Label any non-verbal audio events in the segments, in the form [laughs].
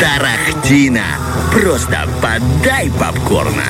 Тарахтина. Просто подай попкорна.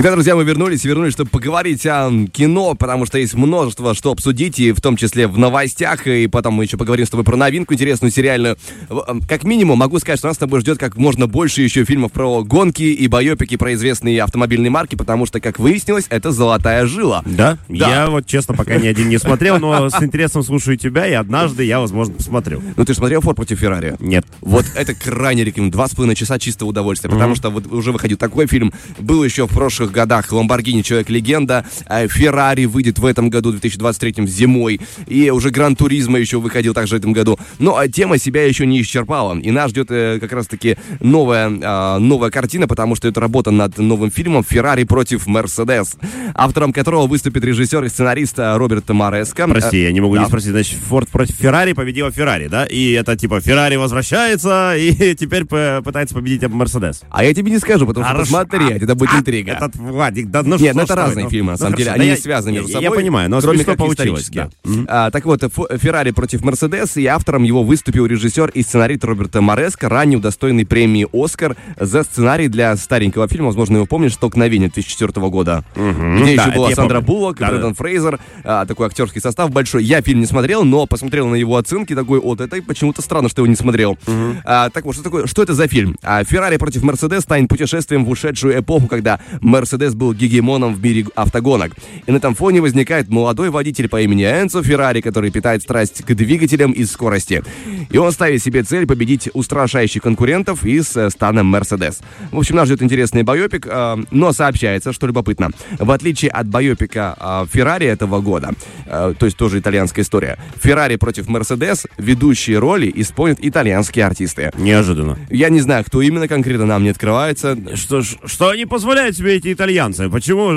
Итак, друзья, мы вернулись, вернулись, чтобы поговорить о кино, потому что есть множество, что обсудить, и в том числе в новостях, и потом мы еще поговорим с тобой про новинку интересную, сериальную. В- Как минимум, могу сказать, что нас с тобой ждет как можно больше еще фильмов про гонки и байопики про известные автомобильные марки, потому что, как выяснилось, это золотая жила. Да? Да. Я вот, честно, пока ни один не смотрел, но [laughs] с интересом слушаю тебя, и однажды я, возможно, посмотрю. Ну, ты же смотрел «Форд против Феррари»? Нет. Вот это крайне рекомендую. Два с половиной часа чистого удовольствия. Потому что вот уже выходил такой фильм. Был еще в прошлых годах «Ламборгини. Человек-легенда». э, «Феррари» выйдет в этом году, 2023 зимой. И уже «Гран Туризма» еще выходил также в этом году. Но а, тема себя еще не исчерпала. И нас ждет э, как раз-таки новая, а, новая картина, потому что это работа над новым фильмом «Феррари против Мерседес», автором которого выступит режиссер и сценарист э, Роберт Мареско. Прости, я не могу да. не спросить. Значит, Форд против Феррари победила Феррари, да? И это типа Феррари возвращается и [laughs] теперь пытается победить Мерседес. А я тебе не скажу, потому что Хорошо. посмотреть, это будет А, интрига. Этот Владик, да ну Нет, что ну это ж вы, разные ну, фильмы, на ну самом деле. хорошо, Они не связаны между я- собой. Я понимаю, но кроме смешно как получилось. исторически. да. Мгм. А, так вот, Феррари против Мерседес, и автором его выступил режиссер и сценарист Роберта Мореско, ранее удостоенный премии «Оскар» за сценарий для старенького фильма, возможно, его помнишь, «Столкновение» 2004 года. Где Да, еще это была я Сандра помню. Буллок, Да-да. Брэндон Фрейзер, а, такой актерский состав большой. Я фильм не смотрел, но посмотрел на его оценки, такой, вот это почему-то странно, что его не смотрел. А, так вот, что, такое, что это за фильм? А, Феррари против Mercedes станет путешествием в ушедшую эпоху, когда Mercedes был гегемоном в мире автогонок. И на этом фоне возникает молодой водитель по имени Энцо Феррари, который питает страсть к двигателям и скорости. И он ставит себе цель победить устрашающих конкурентов из стана Mercedes. В общем, нас ждет интересный байопик, э, но сообщается, что любопытно, в отличие от байопика э, Феррари этого года, э, то есть тоже итальянская история, Феррари против Mercedes ведущие роли исполнят итальянские артисты. Неожиданно. Я не знаю, кто именно конкретно нам не открывается. Что, что они позволяют себе эти итальянцы? Почему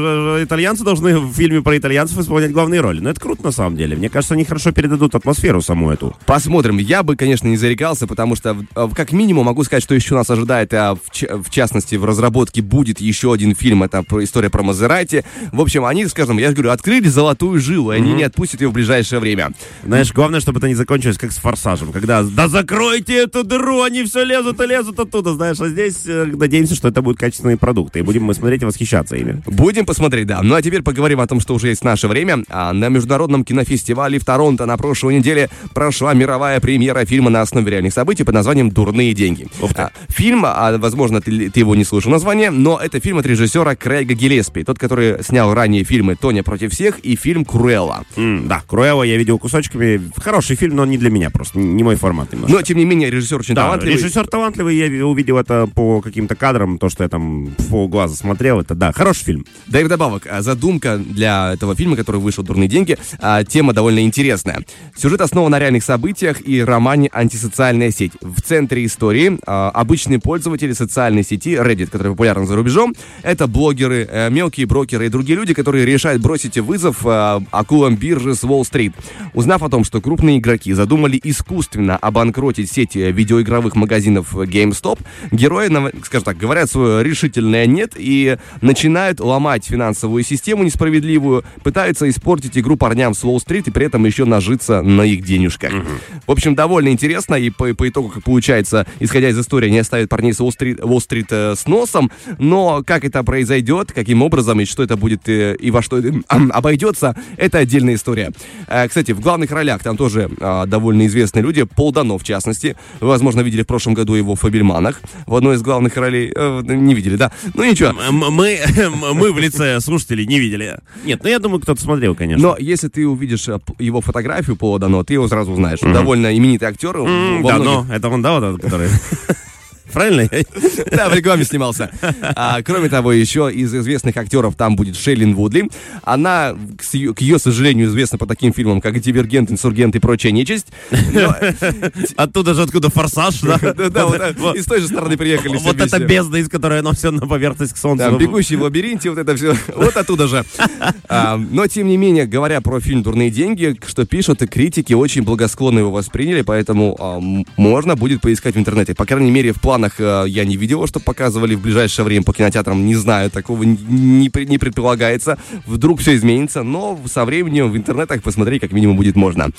итальянцы должны в фильме про итальянцев исполнять главные роли? Ну, это круто на самом деле. Мне кажется, они хорошо передадут атмосферу саму эту. Посмотрим. Я бы, конечно, не зарекался, потому что, э, как минимум, могу сказать, что еще нас ожидает, а в, в частности, в разработке будет еще один фильм, это история про Мазерати. В общем, они, скажем, я же говорю, открыли золотую жилу, и они не отпустят ее в ближайшее время. Знаешь, главное, чтобы это не закончилось как с форсажем, когда да закройте эту дыру, они все лезут и лезут оттуда, знаешь, а здесь э, надеемся, что это будут качественные продукты, и будем мы смотреть и восхищаться ими. Будем посмотреть, да. Ну а теперь поговорим о том, что уже есть наше время. А, на международном кинофестивале в Торонто на прошлой неделе прошла мировая премьера фильма на основе реальных событий под названием «Дурные деньги». А, фильм, а, возможно, ты, ты его не слышал название, но это фильм от режиссера Крейга Гиллеспи, тот, который снял ранее фильмы «Тоня против всех» и фильм «Круэлла». М, да, Круэлла я видел кусочками. Хороший фильм, но не для меня просто, не мой формат немножко. Но, тем не менее, режиссер очень Да, талантливый. режиссер талантливый, я увидел это по каким-то кадрам, то, что я там в полглаза смотрел, это, да, хороший фильм. Да и вдобавок, а, задумка для этого фильма, который вышел «Дурные деньги», а, тема довольно интересная. Сюжет основан на реальных событиях и романе «Антисоциальная сеть». В центре истории а, обычные пользователи социальной сети Reddit, которая популярна за рубежом. Это блогеры, э, мелкие брокеры и другие люди, которые решают бросить вызов акулам биржи с Уолл-стрит. Узнав о том, что крупные игроки задумали искусственно обанкротить сеть э, видеоигровых магазинов GameStop, герои, скажем так, говорят свое решительное «нет» и начинают ломать финансовую систему несправедливую, пытаются испортить игру парням с Уолл-стрит и при этом еще нажиться на их денежках. В общем, довольно интересно, и по, по итогу, как получается, исходя из истории, они оставят парней с Уолл-стрит, Уолл-стрит э, с носом, но как это произойдет, каким образом и что это будет э, и во что это обойдется, это отдельная история. Э, кстати, в главных ролях там тоже э, довольно известные люди, Пол Дано, в частности. Вы, возможно, видели в прошлом году его в «Фабельманах», в одной из главных ролей. Э, не видели, да? Ну ничего. Мы, [laughs] мы в лице слушателей не видели. Нет, ну я думаю, кто-то смотрел, конечно. Но если ты увидишь э, его фотографию Пола Дано, ты его сразу узнаешь. Он довольно именитый актер. Во да, многих- но это он, да, вот этот, который... [laughs] Правильно? [laughs] Да, в рекламе снимался. А, кроме того, еще из известных актеров там будет Шейлин Вудли. Она, к, ее, к ее сожалению, известна по таким фильмам, как «Дивергент», «Инсургент» и прочая нечисть. Но- [laughs] Оттуда же, откуда форсаж, да? [laughs] Да, да, вот, и с той же стороны приехали все Вот это бездна, из которой оно все на поверхность к солнцу. Там, бегущий в лабиринте, вот это все, вот оттуда же. А, но, тем не менее, говоря про фильм «Дурные деньги», что пишут, и критики очень благосклонно его восприняли, поэтому а, можно будет поискать в интернете. По крайней мере, в планах а, я не видел, что показывали в ближайшее время по кинотеатрам, не знаю, такого не, не предполагается. Вдруг все изменится, но со временем в интернетах посмотреть как минимум будет можно.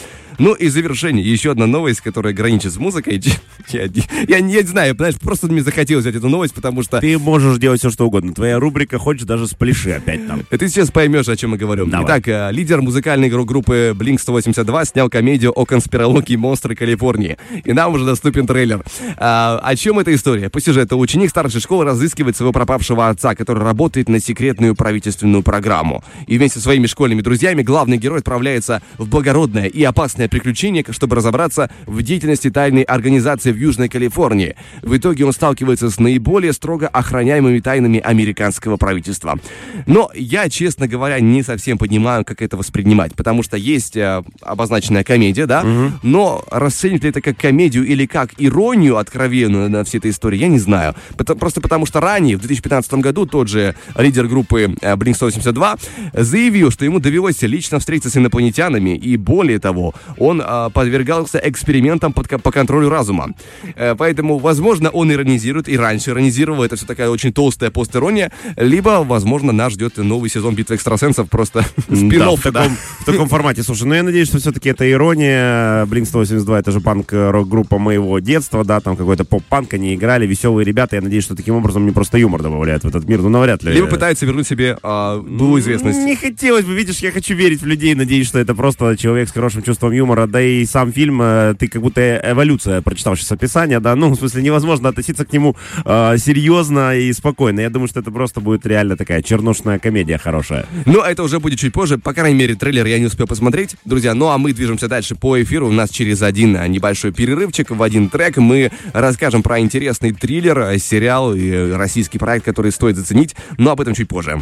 Ну и завершение. Еще одна новость, которая граничит с музыкой. [laughs] Я, я, я не знаю, знаешь, просто мне захотелось взять эту новость, потому что... Ты можешь делать все, что угодно. Твоя рубрика хочешь даже спляши опять там. Ты сейчас поймешь, о чем я говорю. Давай. Итак, э, лидер музыкальной гру- группы Blink-182 снял комедию о конспирологии монстры Калифорнии. И нам уже доступен трейлер. А, о чем эта история? По сюжету ученик старшей школы разыскивает своего пропавшего отца, который работает на секретную правительственную программу. И вместе со своими школьными друзьями главный герой отправляется в благородное и опасное приключение, чтобы разобраться в деятельности тайной организации в Южной Калифорнии. В итоге он сталкивается с наиболее строго охраняемыми тайнами американского правительства. Но я, честно говоря, не совсем понимаю, как это воспринимать, потому что есть э, обозначенная комедия, да, но расценивать ли это как комедию или как иронию откровенную на всей этой истории, я не знаю. Просто потому что ранее, в 2015 году, тот же лидер группы э, Blink-182 заявил, что ему довелось лично встретиться с инопланетянами, и более того, он э, подвергался экспериментам под по контролю разума. Э, поэтому, возможно, он иронизирует, и раньше иронизировал, это все такая очень толстая постерония, либо, возможно, нас ждет новый сезон «Битвы экстрасенсов», просто [laughs] Да, спин в, таком, в таком формате. Слушай, ну я надеюсь, что все-таки это ирония. Blink 182 это же панк-рок-группа моего детства, да, там какой-то поп-панк, они играли, веселые ребята. Я надеюсь, что таким образом не просто юмор добавляют в этот мир, ну навряд ли. Либо пытается вернуть себе а, былую известность. Не хотелось бы, видишь, я хочу верить в людей, надеюсь, что это просто человек с хорошим чувством юмора, да и сам фильм, э, ты как будто эволюция, прочитал сейчас описание, да, ну, в смысле, невозможно относиться к нему э, серьезно и спокойно. Я думаю, что это просто будет реально такая чернушная комедия хорошая. Но это уже будет чуть позже. По крайней мере, трейлер я не успел посмотреть. Друзья, ну а мы движемся дальше по эфиру. У нас через один а, небольшой перерывчик в один трек мы расскажем про интересный триллер, а, сериал и российский проект, который стоит заценить. Но об этом чуть позже.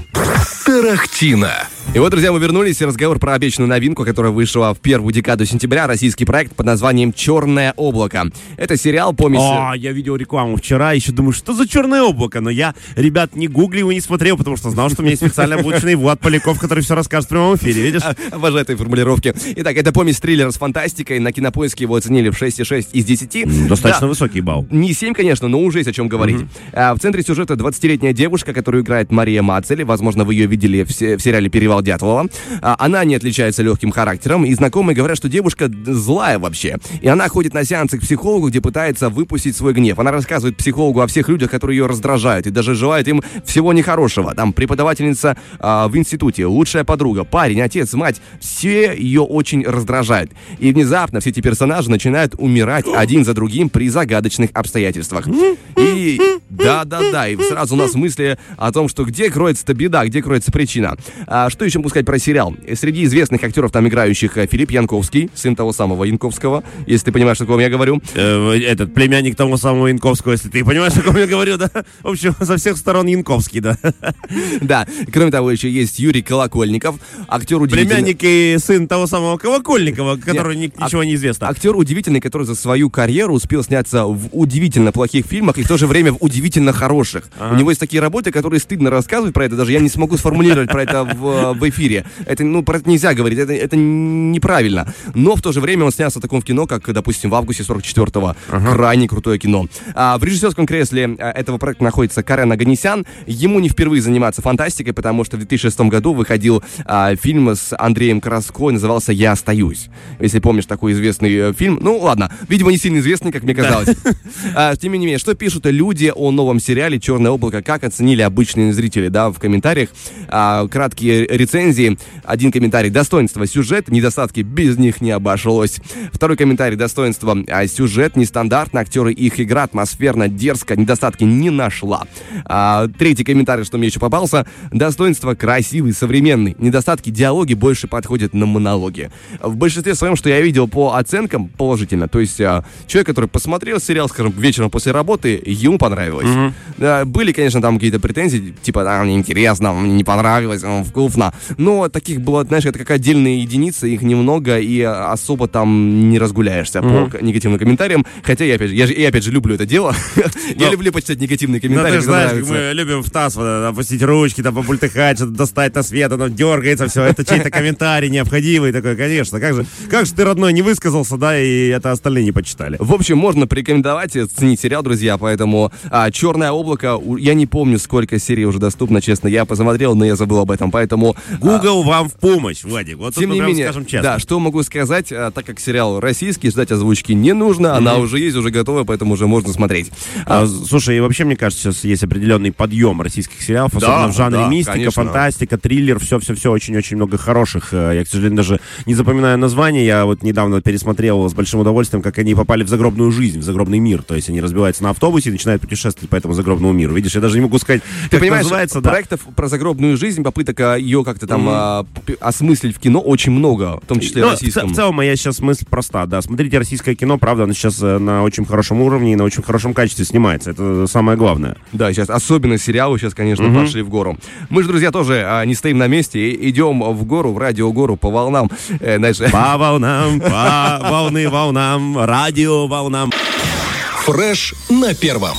Тарахтина. И вот, друзья, мы вернулись. Разговор про обещанную новинку, которая вышла в первую декаду сентября. Российский проект под названием «Черное облако». Это сериал помесь... О, я видел рекламу вчера, еще думаю, что за черное облако, но я, ребят, не гуглил и не смотрел, потому что знал, что у меня есть специально обученный Влад Поляков, который все расскажет в прямом эфире, видишь? [laughs] Обожаю этой формулировки. Итак, это помесь триллера с фантастикой. На кинопоиске его оценили в 6,6 из 10. Достаточно Да, высокий балл. Не 7, конечно, но уже есть о чем говорить. А, в центре сюжета 20-летняя девушка, которую играет Мария Мацели. Возможно, вы ее видели в сериале «Перевал Дятлова». А, она не отличается легким характером, и знакомые говорят, что девушка д- злая вообще. И она ходит на сеансы к психологу, где пытается выпустить свой гнев. Она рассказывает психологу о всех людях, которые ее раздражают, и даже желает им всего нехорошего. Там преподавательница а, в институте, лучшая подруга, парень, отец, мать. Все ее очень раздражают. И внезапно все эти персонажи начинают умирать один за другим при загадочных обстоятельствах. И да-да-да, и сразу у нас мысли о том, что где кроется-то беда, где кроется причина. А, что еще могу сказать про сериал? Среди известных актеров там играющих э, Филипп Янковский, сын того самого Янковского, если ты понимаешь, о ком я говорю. Э, этот племянник того самого Янковского, если ты понимаешь, о ком я говорю, да? В общем, со всех сторон Янковский, да. Да, кроме того, еще есть Юрий Колокольников, актер удивительный. Племянник и сын того самого Колокольникова, который Нет, ни- ничего не известно. Актер удивительный, который за свою карьеру успел сняться в удивительно плохих фильмах и в то же время в удивительно хороших. У него есть такие работы, которые стыдно рассказывать про это, даже я не смогу сформулировать про это в, в эфире. Это, ну, про это нельзя говорить, это, это неправильно. Но в то же время он снялся в таком кино, как, допустим, в августе 44-го. Крайне крутое кино. А, в режиссерском кресле а, этого проекта находится Карен Аганесян. Ему не впервые заниматься фантастикой, потому что в 2006 году выходил а, фильм с Андреем Краско, назывался «Я остаюсь». Если помнишь такой известный э, фильм. Ну, ладно, видимо, не сильно известный, как мне казалось. [laughs] А, Тем не менее, что пишут люди о новом сериале «Черное облако», как оценили обычные зрители, да, в комментариях. А, Краткие рецензии. Один комментарий «Достоинство. Сюжет. Недостатки. Без них не обошлось». Второй комментарий «Достоинство. а, Сюжет. Нестандартно. Актеры их игра. Атмосферно. Дерзко. Недостатки не нашла». А, Третий комментарий, что мне еще попался. «Достоинство. Красивый. Современный. Недостатки. Диалоги больше подходят на монологи». В большинстве своем, что я видел по оценкам, положительно. То есть а, человек, который посмотрел сериал, скажем, вечером после работы, ему понравилось. Да, были, конечно, там какие-то претензии, типа, а, мне интересно, мне не понравилось, вкусно. Но таких было, знаешь, это как отдельные единицы, их немного, и а, особо там не разгуляешься по к- негативным комментариям. Хотя я опять же, я, же- я опять же люблю это дело. [laughs] Я Но- люблю почитать негативные Ну, комментарии. ты же когда знаешь, мы любим в вот, это, опустить ручки, там, побультыхать, что-то достать на свет, оно дергается, все, это чей-то [laughs] комментарий необходимый такой, конечно. Как же, как же ты, родной, не высказался, да, и это остальные не почитали. В общем, можно порекомендовать и оценить сериал, друзья, поэтому а, «Черное облако», я не помню, сколько серий уже доступно, честно, я посмотрел, но я забыл об этом, поэтому... а, Google вам в помощь, Владик. Вот Тем не менее, скажем честно. да, что могу сказать сказать, а, так как сериал российский, ждать озвучки не нужно, она уже есть, уже готова, поэтому уже можно смотреть. А, слушай, и вообще, мне кажется, сейчас есть определенный подъем российских сериалов, особенно в жанре да, мистика, конечно. фантастика, триллер, все-все-все, очень-очень много хороших. Э, Я, к сожалению, даже не запоминаю название. Я вот недавно пересмотрел с большим удовольствием, как они попали в загробную жизнь, в загробный мир. То есть они разбиваются на автобусе и начинают путешествовать по этому загробному миру. Видишь, я даже не могу сказать, Ты как понимаешь, называется. да. проектов про загробную жизнь, попыток а, ее как-то там а, п- осмыслить в кино очень много, в том числе Ну, в, российском. В целом, моя сейчас мысль проста, да. Смотрите российское кино, правда, оно сейчас э, на очень хорошем уровне и на очень хорошем качестве снимается. Это самое главное. Да, сейчас особенно сериалы сейчас, конечно, пошли в гору. Мы же, друзья, тоже а, не стоим на месте, и идем в гору, в радиогору по волнам. Э, знаешь, [laughs] По волнам, по волны волнам, радио волнам. Фреш на первом.